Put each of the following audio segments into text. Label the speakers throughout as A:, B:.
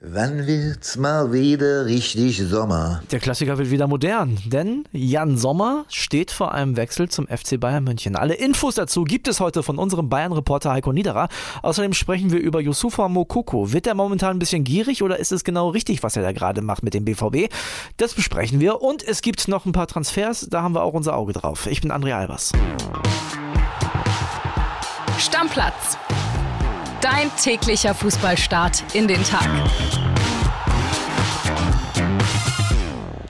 A: Wann wird's mal wieder richtig Sommer?
B: Der Klassiker wird wieder modern, denn Jan Sommer steht vor einem Wechsel zum FC Bayern München. Alle Infos dazu gibt es heute von unserem Bayern-Reporter Heiko Niederer. Außerdem sprechen wir über Yusufa Mokoko. Wird er momentan ein bisschen gierig oder ist es genau richtig, was er da gerade macht mit dem BVB? Das besprechen wir und es gibt noch ein paar Transfers, da haben wir auch unser Auge drauf. Ich bin André Albers.
C: Stammplatz. Dein täglicher Fußballstart in den Tag.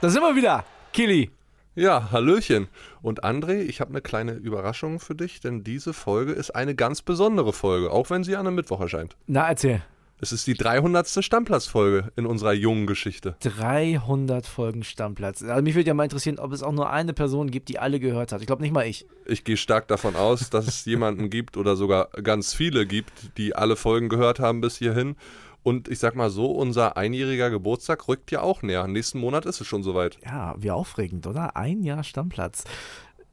B: Da sind wir wieder, Kili.
D: Ja, Hallöchen. Und André, ich habe eine kleine Überraschung für dich, denn diese Folge ist eine ganz besondere Folge, auch wenn sie an einem Mittwoch erscheint.
B: Na, erzähl.
D: Es ist die 300. Stammplatzfolge in unserer jungen Geschichte.
B: 300 Folgen Stammplatz. Also mich würde ja mal interessieren, ob es auch nur eine Person gibt, die alle gehört hat. Ich glaube nicht mal ich.
D: Ich gehe stark davon aus, dass es jemanden gibt oder sogar ganz viele gibt, die alle Folgen gehört haben bis hierhin. Und ich sag mal so, unser einjähriger Geburtstag rückt ja auch näher. Nächsten Monat ist es schon soweit.
B: Ja, wie aufregend, oder? Ein Jahr Stammplatz.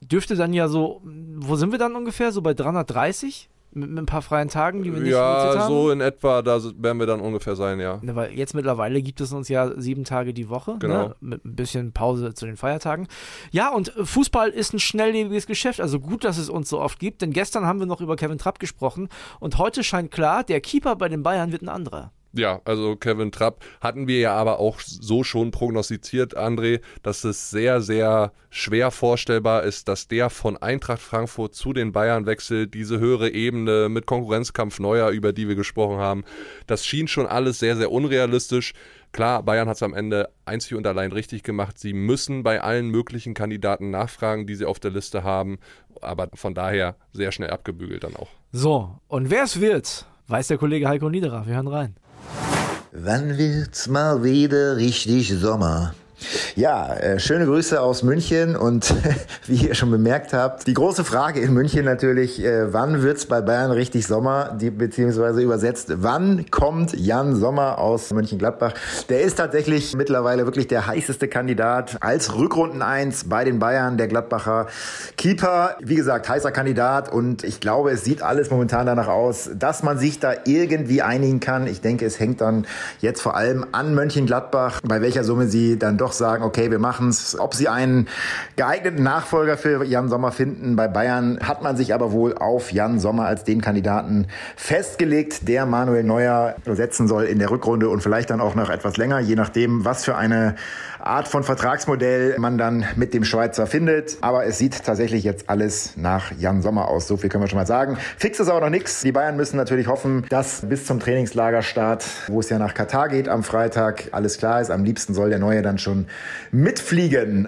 B: Dürfte dann ja so, wo sind wir dann ungefähr? So bei 330? Mit, mit ein paar freien Tagen, die wir nicht
D: Ja,
B: haben?
D: so in etwa, da werden wir dann ungefähr sein, ja.
B: Ne, weil jetzt mittlerweile gibt es uns ja sieben Tage die Woche,
D: Genau.
B: ne? mit ein bisschen Pause zu den Feiertagen. Ja, und äh, Fußball ist ein schnelllebiges Geschäft, also gut, dass es uns so oft gibt, denn gestern haben wir noch über Kevin Trapp gesprochen und heute scheint klar, der Keeper bei den Bayern wird ein anderer.
D: Ja, also Kevin Trapp hatten wir ja aber auch so schon prognostiziert, André, dass es sehr, sehr schwer vorstellbar ist, dass der von Eintracht Frankfurt zu den Bayern wechselt, diese höhere Ebene mit Konkurrenzkampf Neuer, über die wir gesprochen haben. Das schien schon alles sehr, sehr unrealistisch. Klar, Bayern hat es am Ende einzig und allein richtig gemacht. Sie müssen bei allen möglichen Kandidaten nachfragen, die sie auf der Liste haben, aber von daher sehr schnell abgebügelt dann auch.
B: So, und wer es wird, weiß der Kollege Heiko Niederer. Wir hören rein.
A: Wann wird's mal wieder richtig Sommer? Ja, äh, schöne Grüße aus München und wie ihr schon bemerkt habt, die große Frage in München natürlich, äh, wann wird's bei Bayern richtig Sommer, die, beziehungsweise übersetzt, wann kommt Jan Sommer aus Mönchengladbach? Der ist tatsächlich mittlerweile wirklich der heißeste Kandidat als Rückrunden 1 bei den Bayern, der Gladbacher Keeper. Wie gesagt, heißer Kandidat und ich glaube, es sieht alles momentan danach aus, dass man sich da irgendwie einigen kann. Ich denke, es hängt dann jetzt vor allem an Mönchengladbach, bei welcher Summe sie dann doch sagen, okay, wir machen's. Ob sie einen geeigneten Nachfolger für Jan Sommer finden bei Bayern, hat man sich aber wohl auf Jan Sommer als den Kandidaten festgelegt, der Manuel Neuer setzen soll in der Rückrunde und vielleicht dann auch noch etwas länger, je nachdem, was für eine Art von Vertragsmodell man dann mit dem Schweizer findet. Aber es sieht tatsächlich jetzt alles nach Jan Sommer aus. So viel können wir schon mal sagen. Fix ist aber noch nichts. Die Bayern müssen natürlich hoffen, dass bis zum Trainingslagerstart, wo es ja nach Katar geht am Freitag, alles klar ist. Am liebsten soll der Neue dann schon mitfliegen.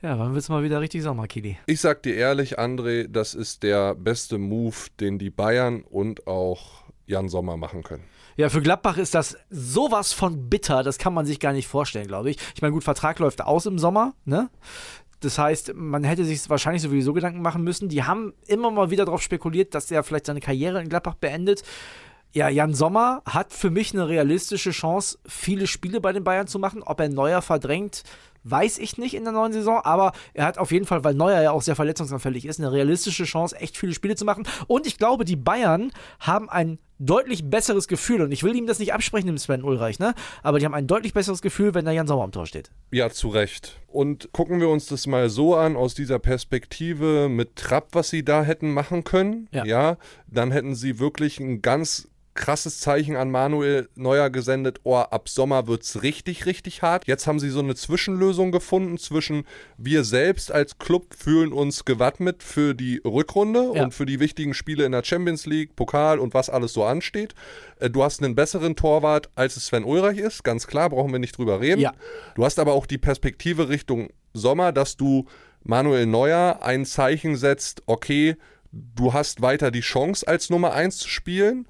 B: Ja, wann wird's mal wieder richtig Sommer, Kili?
D: Ich sag dir ehrlich, André, das ist der beste Move, den die Bayern und auch Jan Sommer machen können.
B: Ja, für Gladbach ist das sowas von bitter, das kann man sich gar nicht vorstellen, glaube ich. Ich meine, gut, Vertrag läuft aus im Sommer, ne? Das heißt, man hätte sich wahrscheinlich sowieso Gedanken machen müssen. Die haben immer mal wieder darauf spekuliert, dass er vielleicht seine Karriere in Gladbach beendet. Ja, Jan Sommer hat für mich eine realistische Chance, viele Spiele bei den Bayern zu machen. Ob er Neuer verdrängt, weiß ich nicht in der neuen Saison, aber er hat auf jeden Fall, weil Neuer ja auch sehr verletzungsanfällig ist, eine realistische Chance, echt viele Spiele zu machen. Und ich glaube, die Bayern haben ein deutlich besseres Gefühl, und ich will ihm das nicht absprechen, dem Sven Ulreich, ne? Aber die haben ein deutlich besseres Gefühl, wenn da Jan Sommer am Tor steht.
D: Ja, zu Recht. Und gucken wir uns das mal so an, aus dieser Perspektive mit Trapp, was sie da hätten machen können.
B: Ja.
D: dann hätten sie wirklich ein ganz krasses Zeichen an Manuel Neuer gesendet, oh, ab Sommer wird's richtig, richtig hart. Jetzt haben sie so eine Zwischenlösung gefunden zwischen wir selbst als Club fühlen uns gewappnet für die Rückrunde
B: Ja.
D: und für die wichtigen Spiele in der Champions League, Pokal und was alles so ansteht. Äh, Du hast einen besseren Torwart, als es Sven Ulreich ist, ganz klar, brauchen wir nicht drüber reden.
B: Ja.
D: Du hast aber auch die Perspektive Richtung Sommer, dass du Manuel Neuer ein Zeichen setzt, okay, du hast weiter die Chance als Nummer 1 zu spielen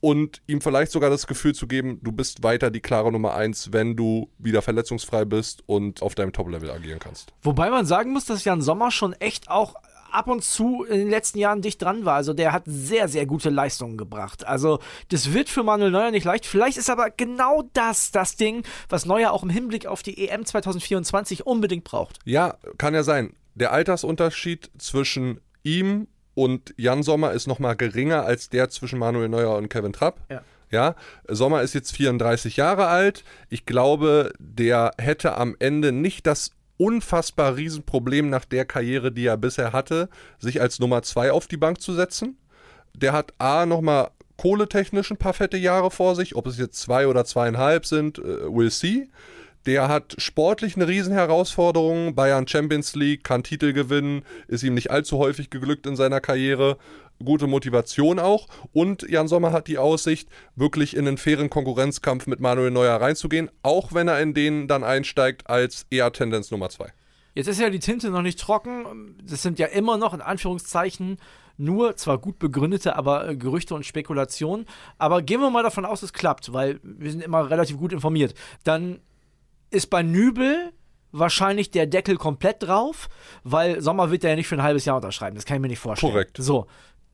D: und ihm vielleicht sogar das Gefühl zu geben, du bist weiter die klare Nummer 1, wenn du wieder verletzungsfrei bist und auf deinem Top-Level agieren kannst.
B: Wobei man sagen muss, dass Jan Sommer schon echt auch ab und zu in den letzten Jahren dicht dran war. Also der hat sehr, sehr gute Leistungen gebracht. Also das wird für Manuel Neuer nicht leicht. Vielleicht ist aber genau das das Ding, was Neuer auch im Hinblick auf die EM 2024 unbedingt braucht.
D: Ja, kann ja sein. Der Altersunterschied zwischen ihm und Jan Sommer ist nochmal geringer als der zwischen Manuel Neuer und Kevin Trapp.
B: Ja.
D: Ja, Sommer ist jetzt 34 Jahre alt. Ich glaube, der hätte am Ende nicht das unfassbar Riesenproblem nach der Karriere, die er bisher hatte, sich als Nummer zwei auf die Bank zu setzen. Der hat A nochmal kohletechnisch ein paar fette Jahre vor sich. Ob es jetzt zwei oder zweieinhalb sind, äh, we'll see. Der hat sportlich eine Riesenherausforderung. Bayern Champions League, kann Titel gewinnen, ist ihm nicht allzu häufig geglückt in seiner Karriere. Gute Motivation auch. Und Jan Sommer hat die Aussicht, wirklich in einen fairen Konkurrenzkampf mit Manuel Neuer reinzugehen, auch wenn er in den dann einsteigt als eher Tendenz Nummer zwei.
B: Jetzt ist ja die Tinte noch nicht trocken. Das sind ja immer noch in Anführungszeichen nur zwar gut begründete, aber äh, Gerüchte und Spekulationen. Aber gehen wir mal davon aus, es klappt, weil wir sind immer relativ gut informiert. Dann ist bei Nübel wahrscheinlich der Deckel komplett drauf, weil Sommer wird er ja nicht für ein halbes Jahr unterschreiben. Das kann ich mir nicht vorstellen.
D: Korrekt.
B: So,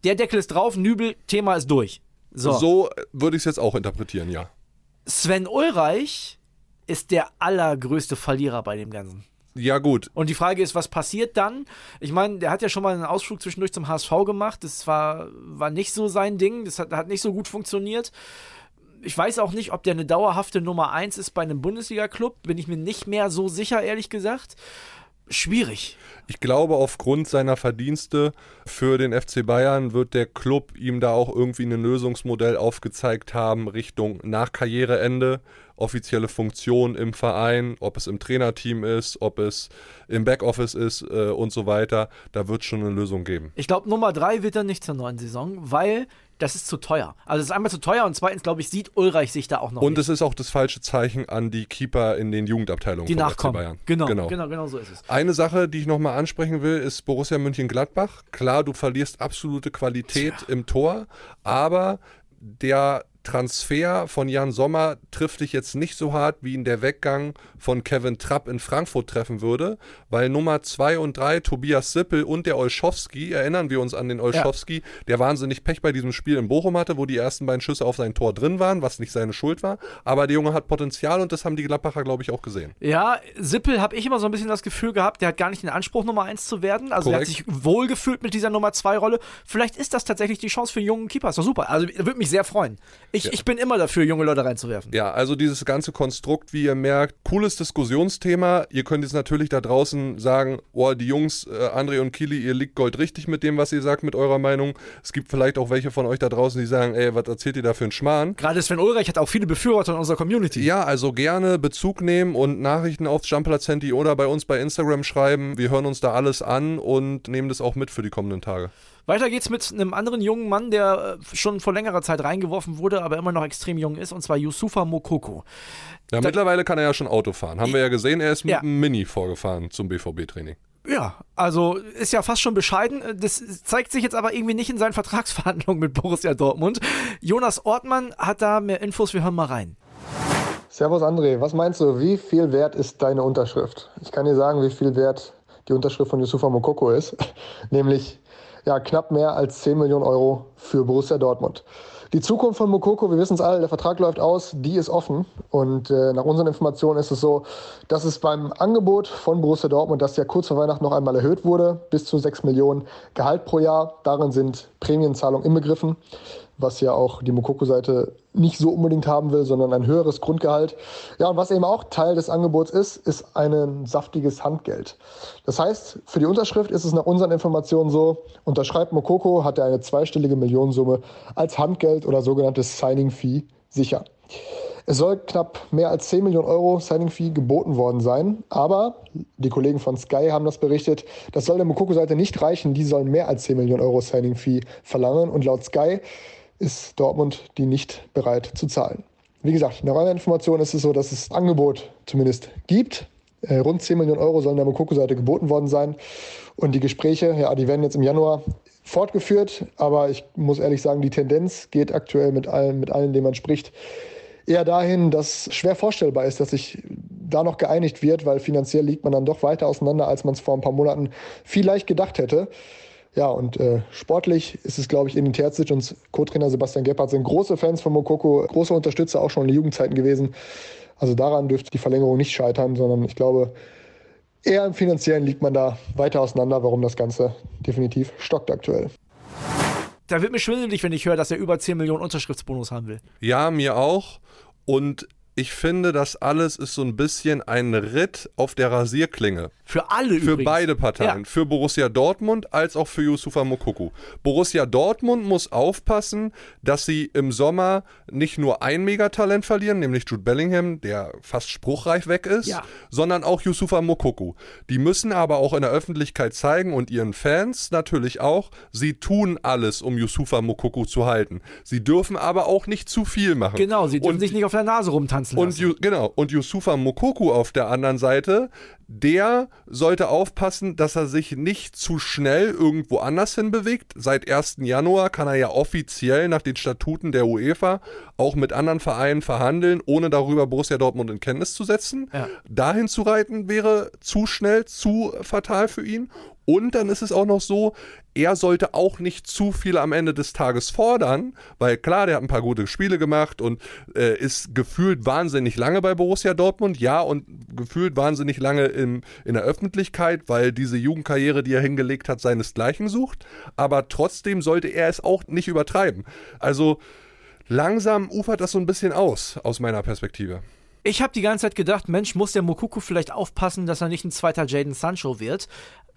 B: der Deckel ist drauf, Nübel, Thema ist durch. So,
D: So würde ich es jetzt auch interpretieren, ja.
B: Sven Ulreich ist der allergrößte Verlierer bei dem Ganzen.
D: Ja, gut.
B: Und die Frage ist, was passiert dann? Ich meine, der hat ja schon mal einen Ausflug zwischendurch zum HSV gemacht. Das war, war nicht so sein Ding. Das hat, hat nicht so gut funktioniert. Ich weiß auch nicht, ob der eine dauerhafte Nummer 1 ist bei einem Bundesliga-Club. Bin ich mir nicht mehr so sicher, ehrlich gesagt. Schwierig.
D: Ich glaube, aufgrund seiner Verdienste für den FC Bayern wird der Club ihm da auch irgendwie ein Lösungsmodell aufgezeigt haben Richtung nach Karriereende, offizielle Funktion im Verein, ob es im Trainerteam ist, ob es im Backoffice ist äh, und so weiter. Da wird es schon eine Lösung geben.
B: Ich glaube, Nummer 3 wird dann nicht zur neuen Saison, weil das ist zu teuer. Also es ist einmal zu teuer und zweitens, glaube ich, sieht Ulreich sich da auch noch
D: Und
B: nicht.
D: es ist auch das falsche Zeichen an die Keeper in den Jugendabteilungen
B: die
D: FC
B: nachkommen.
D: Bayern.
B: Genau,
D: genau.
B: genau, genau so ist es.
D: Eine Sache, die ich nochmal ansprechen will, ist Borussia Mönchengladbach. Klar, du verlierst absolute Qualität im Tor, aber der Transfer von Jan Sommer trifft dich jetzt nicht so hart, wie ihn der Weggang von Kevin Trapp in Frankfurt treffen würde, weil Nummer 2 und 3, Tobias Sippel und der Olschowski, erinnern wir uns an den Olschowski, der wahnsinnig Pech bei diesem Spiel in Bochum hatte, wo die ersten beiden Schüsse auf sein Tor drin waren, was nicht seine Schuld war, aber der Junge hat Potenzial und das haben die Gladbacher, glaube ich, auch gesehen.
B: Ja, Sippel habe ich immer so ein bisschen das Gefühl gehabt, der hat gar nicht den Anspruch, Nummer 1 zu werden. Also er hat sich
D: Korrekt.
B: wohlgefühlt mit dieser Nummer 2 Rolle. Vielleicht ist das tatsächlich die Chance für einen jungen Keeper. Ist doch super. Also würde mich sehr freuen. Ich, ich bin immer dafür, junge Leute reinzuwerfen.
D: Ja, also dieses ganze Konstrukt, wie ihr merkt, cooles Diskussionsthema. Ihr könnt jetzt natürlich da draußen sagen, oh, die Jungs, äh, André und Kili, ihr liegt Gold richtig mit dem, was ihr sagt, mit eurer Meinung. Es gibt vielleicht auch welche von euch da draußen, die sagen, ey, was erzählt ihr da für einen Schmarrn?
B: Gerade Sven Ulreich hat auch viele Befürworter in unserer Community.
D: Ja, also gerne Bezug nehmen und Nachrichten aufs Jumpplatz-Handy oder bei uns bei Instagram schreiben. Wir hören uns da alles an und nehmen das auch mit für die kommenden Tage.
B: Weiter geht's mit einem anderen jungen Mann, der äh, schon vor längerer Zeit reingeworfen wurde, aber immer noch extrem jung ist, und zwar Yusufa Mokoko.
D: Ja, mittlerweile kann er ja schon Auto fahren. Haben wir ja gesehen, er ist mit
B: Ja.
D: einem Mini vorgefahren zum BVB-Training.
B: Ja, also ist ja fast schon bescheiden. Das zeigt sich jetzt aber irgendwie nicht in seinen Vertragsverhandlungen mit Borussia Dortmund. Jonas Ortmann hat da mehr Infos, wir hören mal rein.
E: Servus André, was meinst du, wie viel wert ist deine Unterschrift? Ich kann dir sagen, wie viel wert die Unterschrift von Yusufa Mokoko ist, nämlich ja, knapp mehr als 10 Millionen Euro für Borussia Dortmund. Die Zukunft von Mokoko, wir wissen es alle, der Vertrag läuft aus, die ist offen. Und äh, nach unseren Informationen ist es so, dass es beim Angebot von Borussia Dortmund, das ja kurz vor Weihnachten noch einmal erhöht wurde, bis zu 6 Millionen Gehalt pro Jahr, darin sind Prämienzahlungen inbegriffen was ja auch die Mokoko-Seite nicht so unbedingt haben will, sondern ein höheres Grundgehalt. Ja, und was eben auch Teil des Angebots ist, ist ein saftiges Handgeld. Das heißt, für die Unterschrift ist es nach unseren Informationen so, unterschreibt Mokoko, hat er eine zweistellige Millionensumme als Handgeld oder sogenanntes Signing-Fee sicher. Es soll knapp mehr als 10 Millionen Euro Signing-Fee geboten worden sein. Aber die Kollegen von Sky haben das berichtet. Das soll der Mokoko-Seite nicht reichen. Die sollen mehr als 10 Millionen Euro Signing-Fee verlangen. Und laut Sky ist Dortmund die nicht bereit zu zahlen. Wie gesagt, nach eurer Information ist es so, dass es Angebot zumindest gibt. Äh, rund 10 Millionen Euro sollen der Mokoko-Seite geboten worden sein. Und die Gespräche, ja, die werden jetzt im Januar fortgeführt. Aber ich muss ehrlich sagen, die Tendenz geht aktuell mit allen, mit allen, denen man spricht, eher dahin, dass schwer vorstellbar ist, dass sich da noch geeinigt wird, weil finanziell liegt man dann doch weiter auseinander, als man es vor ein paar Monaten vielleicht gedacht hätte. Ja, und äh, sportlich ist es, glaube ich, Edin Terzic und Co-Trainer Sebastian Gebhardt sind große Fans von Mokoko, große Unterstützer auch schon in den Jugendzeiten gewesen. Also daran dürfte die Verlängerung nicht scheitern, sondern ich glaube, eher im Finanziellen liegt man da weiter auseinander, warum das Ganze definitiv stockt aktuell.
B: da wird mir schwindelig, wenn ich höre, dass er über 10 Millionen Unterschriftsbonus haben will.
D: Ja, mir auch. Und ich finde, das alles ist so ein bisschen ein Ritt auf der Rasierklinge.
B: Für alle
D: Für
B: übrigens.
D: beide Parteien.
B: Ja.
D: Für Borussia Dortmund als auch für Yusufa Mokuku. Borussia Dortmund muss aufpassen, dass sie im Sommer nicht nur ein Megatalent verlieren, nämlich Jude Bellingham, der fast spruchreif weg ist,
B: Ja.
D: sondern auch Yusufa Mokuku. Die müssen aber auch in der Öffentlichkeit zeigen und ihren Fans natürlich auch, sie tun alles, um Yusufa Mokuku zu halten. Sie dürfen aber auch nicht zu viel machen.
B: Genau, sie dürfen
D: Und
B: sich nicht auf der Nase rumtanzen
D: und
B: lassen.
D: Yu, genau, und Yusufa Mokoku auf der anderen Seite, der sollte aufpassen, dass er sich nicht zu schnell irgendwo anders hin bewegt. Seit 1. Januar kann er ja offiziell nach den Statuten der UEFA auch mit anderen Vereinen verhandeln, ohne darüber Borussia Dortmund in Kenntnis zu setzen.
B: Ja.
D: Dahin zu reiten wäre zu schnell, zu fatal für ihn. Und dann ist es auch noch so, er sollte auch nicht zu viel am Ende des Tages fordern, weil klar, der hat ein paar gute Spiele gemacht und äh, ist gefühlt wahnsinnig lange bei Borussia Dortmund, ja, und gefühlt wahnsinnig lange im, in der Öffentlichkeit, weil diese Jugendkarriere, die er hingelegt hat, seinesgleichen sucht. Aber trotzdem sollte er es auch nicht übertreiben. Also langsam ufert das so ein bisschen aus, aus meiner Perspektive.
B: Ich habe die ganze Zeit gedacht, Mensch, muss der Mokuku vielleicht aufpassen, dass er nicht ein zweiter Jaden Sancho wird.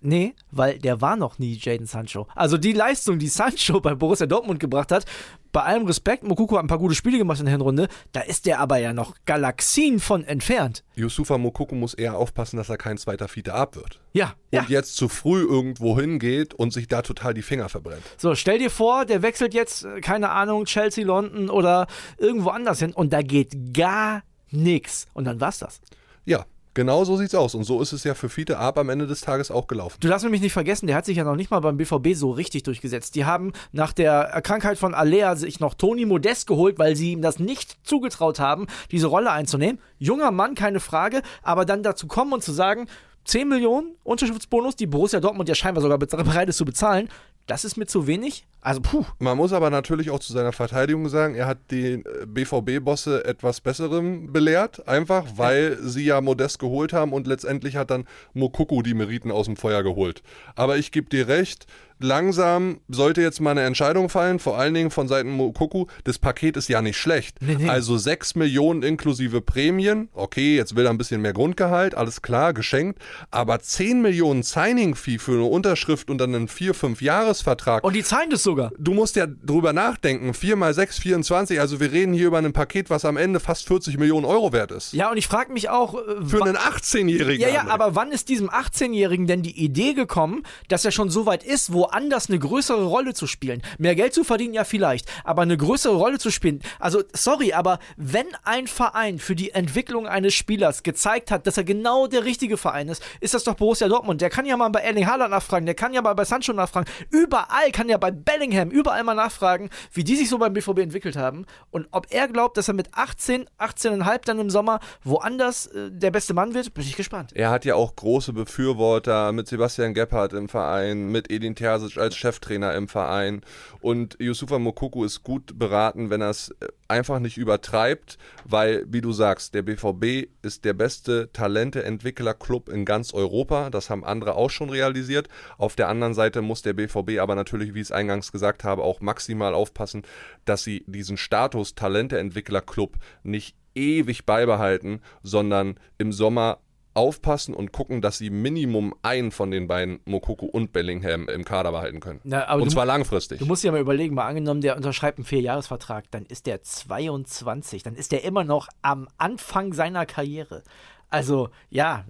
B: Nee, weil der war noch nie Jaden Sancho. Also die Leistung, die Sancho bei Borussia Dortmund gebracht hat, bei allem Respekt, Mokuku hat ein paar gute Spiele gemacht in der Hinrunde, da ist der aber ja noch Galaxien von entfernt.
D: Yusufa Mokoko muss eher aufpassen, dass er kein zweiter Fiete ab wird.
B: Ja, ja.
D: Und jetzt zu früh irgendwo hingeht und sich da total die Finger verbrennt.
B: So, stell dir vor, der wechselt jetzt, äh, keine Ahnung, Chelsea, London oder irgendwo anders hin und da geht gar nichts. Und dann war's das.
D: Ja, genau so sieht's aus. Und so ist es ja für Fiete Ab am Ende des Tages auch gelaufen.
B: Du darfst mich nicht vergessen, der hat sich ja noch nicht mal beim BVB so richtig durchgesetzt. Die haben nach der Krankheit von Alea sich noch Toni Modest geholt, weil sie ihm das nicht zugetraut haben, diese Rolle einzunehmen. Junger Mann, keine Frage, aber dann dazu kommen und zu sagen, 10 Millionen Unterschriftsbonus, die Borussia Dortmund ja scheinbar sogar bereit ist zu bezahlen, das ist mir zu wenig. Also, puh.
D: Man muss aber natürlich auch zu seiner Verteidigung sagen, er hat die BVB-Bosse etwas Besserem belehrt, einfach weil sie ja Modest geholt haben und letztendlich hat dann Mokuku die Meriten aus dem Feuer geholt. Aber ich gebe dir recht, langsam sollte jetzt mal eine Entscheidung fallen, vor allen Dingen von Seiten Mokuku. Das Paket ist ja nicht schlecht.
B: Nee, nee.
D: Also 6 Millionen inklusive Prämien. Okay, jetzt will er ein bisschen mehr Grundgehalt, alles klar, geschenkt. Aber 10 Millionen Signing-Fee für eine Unterschrift und dann einen 4-5-Jahres-Vertrag.
B: Und die zahlen das sogar.
D: Du musst ja drüber nachdenken. 4 mal 6, 24. Also wir reden hier über ein Paket, was am Ende fast 40 Millionen Euro wert ist.
B: Ja, und ich frage mich auch, äh,
D: Für einen 18-Jährigen.
B: Ja, ja, aber wann ist diesem 18-Jährigen denn die Idee gekommen, dass er schon so weit ist, woanders eine größere Rolle zu spielen? Mehr Geld zu verdienen, ja vielleicht, aber eine größere Rolle zu spielen. Also, sorry, aber wenn ein Verein für die Entwicklung eines Spielers gezeigt hat, dass er genau der richtige Verein ist, ist das doch Borussia Dortmund. Der kann ja mal bei Erling Haaland nachfragen, der kann ja mal bei Sancho nachfragen. Überall kann ja bei Bellingham überall mal nachfragen, wie die sich so beim BVB entwickelt haben und ob er glaubt, dass er mit 18, 18,5 dann im Sommer woanders äh, der beste Mann wird, bin ich gespannt.
D: Er hat ja auch große Befürworter mit Sebastian Gebhardt im Verein, mit Edin Terzic als Cheftrainer im Verein. Und Yusufa Mokuku ist gut beraten, wenn er es äh, einfach nicht übertreibt, weil, wie du sagst, der BVB ist der beste Talente-Entwickler-Club in ganz Europa. Das haben andere auch schon realisiert. Auf der anderen Seite muss der BVB aber natürlich, wie ich es eingangs gesagt habe, auch maximal aufpassen, dass sie diesen Status Talente-Entwickler-Club nicht ewig beibehalten, sondern im Sommer aufpassen und gucken, dass sie Minimum einen von den beiden, Mokuku und Bellingham, im Kader behalten können.
B: Na, aber
D: und
B: du-
D: zwar langfristig.
B: Du musst dir mal überlegen, mal angenommen, der unterschreibt einen Vierjahresvertrag, dann ist der 22, dann ist der immer noch am Anfang seiner Karriere. Also, ja,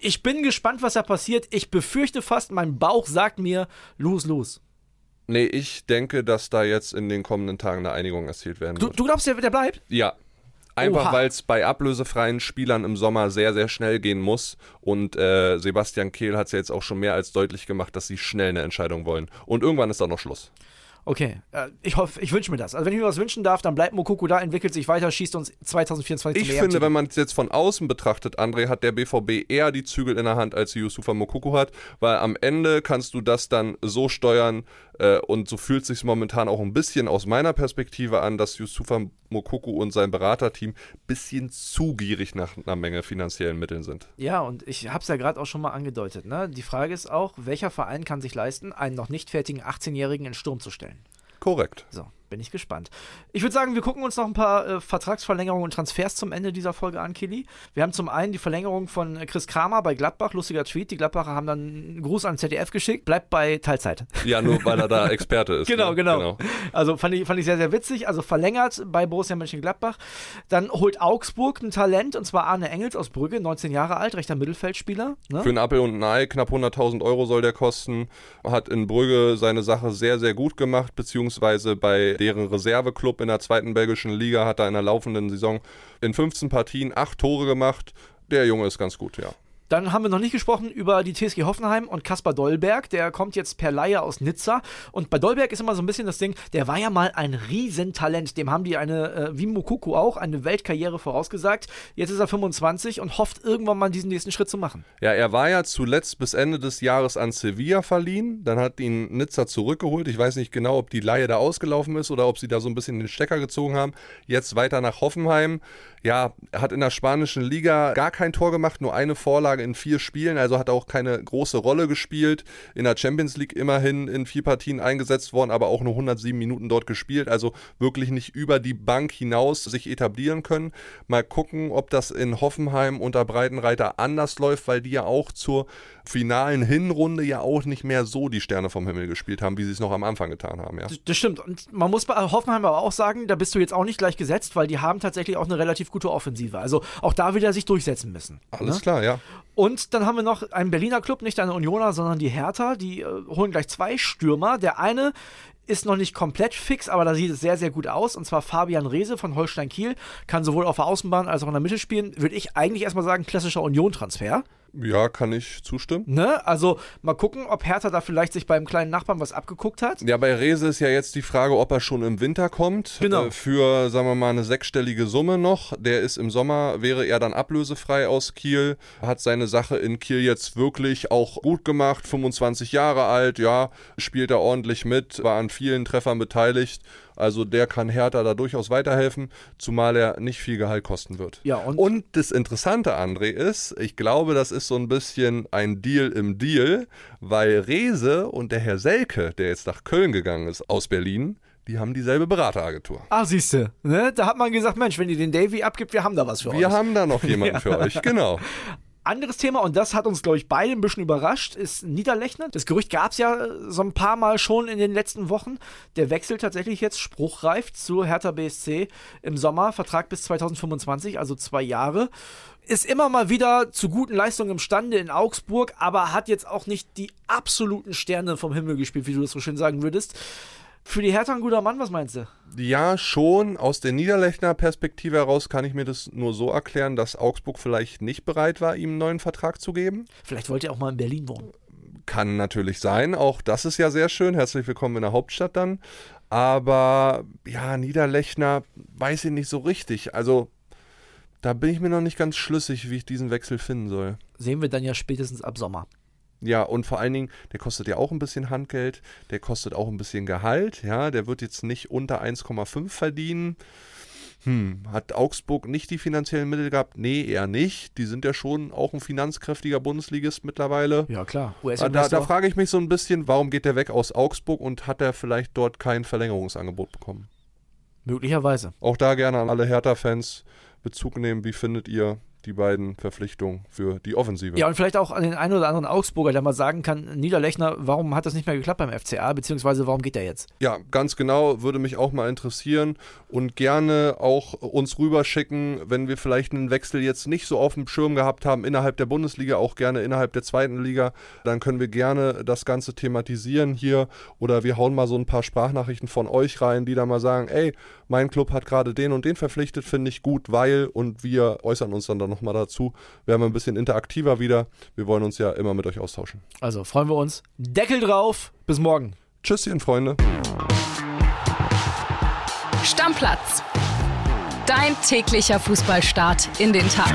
B: ich- bin gespannt, was da passiert. Ich befürchte fast, mein Bauch sagt mir, los, los.
D: nee, ich denke, dass da jetzt in den kommenden Tagen eine Einigung erzielt werden
B: Du,
D: wird.
B: du glaubst, der, der bleibt?
D: Ja. Einfach weil es bei ablösefreien Spielern im Sommer sehr, sehr schnell gehen muss. Und äh, Sebastian Kehl hat es ja jetzt auch schon mehr als deutlich gemacht, dass sie schnell eine Entscheidung wollen. Und irgendwann ist auch noch Schluss.
B: Okay, äh, ich hoffe, ich wünsche mir das. Also, wenn ich mir was wünschen darf, dann bleibt Mokoko da, entwickelt sich weiter, schießt uns 2024
D: Ich finde, wenn man es jetzt von außen betrachtet, André, hat der BVB eher die Zügel in der Hand, als Yusufa Mokuku hat, weil am Ende kannst du das dann so steuern und so fühlt sich momentan auch ein bisschen aus meiner Perspektive an, dass Yusufa Mokuku und sein Beraterteam ein bisschen zu gierig nach einer Menge finanziellen Mitteln sind.
B: Ja, und ich habe es ja gerade auch schon mal angedeutet. Ne? Die Frage ist auch, welcher Verein kann sich leisten, einen noch nicht fertigen 18-Jährigen in Sturm zu stellen?
D: Korrekt.
B: So, bin ich gespannt. Ich würde sagen, wir gucken uns noch ein paar äh, Vertragsverlängerungen und Transfers zum Ende dieser Folge an, Kili. Wir haben zum einen die Verlängerung von Chris Kramer bei Gladbach, lustiger Tweet. Die Gladbacher haben dann einen Gruß an ZDF geschickt, bleibt bei Teilzeit.
D: Ja, nur weil er da Experte ist.
B: Genau,
D: ne?
B: genau, Also fand ich, fand ich sehr, sehr witzig. Also verlängert bei Borussia Mönchengladbach. Dann holt Augsburg ein Talent, und zwar Arne Engels aus Brügge, 19 Jahre alt, rechter Mittelfeldspieler.
D: Ne? Für einen Appel und ein Ei, knapp 100.000 Euro soll der kosten. Hat in Brügge seine Sache sehr, sehr gut gemacht, beziehungsweise bei deren Reserveklub in der zweiten belgischen Liga hat er in der laufenden Saison in 15 Partien acht Tore gemacht. Der Junge ist ganz gut, ja.
B: Dann haben wir noch nicht gesprochen über die TSG Hoffenheim und Kaspar Dolberg. Der kommt jetzt per Leihe aus Nizza. Und bei Dolberg ist immer so ein bisschen das Ding, der war ja mal ein Riesentalent. Dem haben die eine, äh, wie Mokoko auch, eine Weltkarriere vorausgesagt. Jetzt ist er 25 und hofft irgendwann mal diesen nächsten Schritt zu machen.
D: Ja, er war ja zuletzt bis Ende des Jahres an Sevilla verliehen. Dann hat ihn Nizza zurückgeholt. Ich weiß nicht genau, ob die Leihe da ausgelaufen ist oder ob sie da so ein bisschen den Stecker gezogen haben. Jetzt weiter nach Hoffenheim. Ja, hat in der spanischen Liga gar kein Tor gemacht, nur eine Vorlage in vier Spielen, also hat auch keine große Rolle gespielt. In der Champions League immerhin in vier Partien eingesetzt worden, aber auch nur 107 Minuten dort gespielt, also wirklich nicht über die Bank hinaus sich etablieren können. Mal gucken, ob das in Hoffenheim unter Breitenreiter anders läuft, weil die ja auch zur finalen Hinrunde ja auch nicht mehr so die Sterne vom Himmel gespielt haben, wie sie es noch am Anfang getan haben. Ja.
B: Das stimmt. Und man muss bei Hoffenheim aber auch sagen, da bist du jetzt auch nicht gleich gesetzt, weil die haben tatsächlich auch eine relativ gute Offensive. Also auch da wieder sich durchsetzen müssen.
D: Alles ne? klar, ja.
B: Und dann haben wir noch einen Berliner Club, nicht eine Unioner, sondern die Hertha. Die äh, holen gleich zwei Stürmer. Der eine ist noch nicht komplett fix, aber da sieht es sehr, sehr gut aus. Und zwar Fabian Reese von Holstein Kiel. Kann sowohl auf der Außenbahn als auch in der Mitte spielen. Würde ich eigentlich erstmal sagen, klassischer Union-Transfer.
D: Ja, kann ich zustimmen.
B: Ne? Also mal gucken, ob Hertha da vielleicht sich beim kleinen Nachbarn was abgeguckt hat.
D: Ja, bei Rese ist ja jetzt die Frage, ob er schon im Winter kommt.
B: Genau.
D: Äh, für, sagen wir mal, eine sechsstellige Summe noch. Der ist im Sommer, wäre er dann ablösefrei aus Kiel. Hat seine Sache in Kiel jetzt wirklich auch gut gemacht. 25 Jahre alt, ja, spielt er ordentlich mit, war an vielen Treffern beteiligt. Also der kann Hertha da durchaus weiterhelfen, zumal er nicht viel Gehalt kosten wird.
B: Ja, und,
D: und das Interessante, André, ist, ich glaube, das ist so ein bisschen ein Deal im Deal, weil Rese und der Herr Selke, der jetzt nach Köln gegangen ist aus Berlin, die haben dieselbe Berateragentur.
B: Ah, siehste, ne? Da hat man gesagt, Mensch, wenn ihr den Davy abgibt, wir haben da was für
D: wir
B: euch.
D: Wir haben da noch jemanden ja. für euch, genau.
B: Anderes Thema, und das hat uns, glaube ich, beide ein bisschen überrascht, ist Niederlechner. Das Gerücht gab es ja so ein paar Mal schon in den letzten Wochen. Der wechselt tatsächlich jetzt spruchreif zu Hertha BSC im Sommer. Vertrag bis 2025, also zwei Jahre. Ist immer mal wieder zu guten Leistungen imstande in Augsburg, aber hat jetzt auch nicht die absoluten Sterne vom Himmel gespielt, wie du das so schön sagen würdest. Für die Hertha ein guter Mann, was meinst du?
D: Ja, schon. Aus der Niederlechner Perspektive heraus kann ich mir das nur so erklären, dass Augsburg vielleicht nicht bereit war, ihm einen neuen Vertrag zu geben.
B: Vielleicht wollte er auch mal in Berlin wohnen.
D: Kann natürlich sein. Auch das ist ja sehr schön. Herzlich willkommen in der Hauptstadt dann. Aber ja, Niederlechner weiß ich nicht so richtig. Also da bin ich mir noch nicht ganz schlüssig, wie ich diesen Wechsel finden soll.
B: Sehen wir dann ja spätestens ab Sommer.
D: Ja, und vor allen Dingen, der kostet ja auch ein bisschen Handgeld, der kostet auch ein bisschen Gehalt, ja, der wird jetzt nicht unter 1,5 verdienen. Hm, hat Augsburg nicht die finanziellen Mittel gehabt? Nee, eher nicht. Die sind ja schon auch ein finanzkräftiger Bundesligist mittlerweile.
B: Ja, klar.
D: Da, da frage ich mich so ein bisschen, warum geht der weg aus Augsburg und hat er vielleicht dort kein Verlängerungsangebot bekommen?
B: Möglicherweise.
D: Auch da gerne an alle Hertha-Fans Bezug nehmen. Wie findet ihr die beiden Verpflichtungen für die Offensive.
B: Ja, und vielleicht auch an den einen oder anderen Augsburger, der mal sagen kann, Niederlechner, warum hat das nicht mehr geklappt beim FCA, beziehungsweise warum geht der jetzt?
D: Ja, ganz genau, würde mich auch mal interessieren und gerne auch uns rüberschicken, wenn wir vielleicht einen Wechsel jetzt nicht so auf dem Schirm gehabt haben, innerhalb der Bundesliga, auch gerne innerhalb der zweiten Liga, dann können wir gerne das Ganze thematisieren hier oder wir hauen mal so ein paar Sprachnachrichten von euch rein, die da mal sagen, ey, mein Club hat gerade den und den verpflichtet, finde ich gut, weil und wir äußern uns dann nochmal dazu. Werden wir ein bisschen interaktiver wieder. Wir wollen uns ja immer mit euch austauschen.
B: Also freuen wir uns. Deckel drauf. Bis morgen.
D: Tschüsschen, Freunde.
C: Stammplatz. Dein täglicher Fußballstart in den Tag.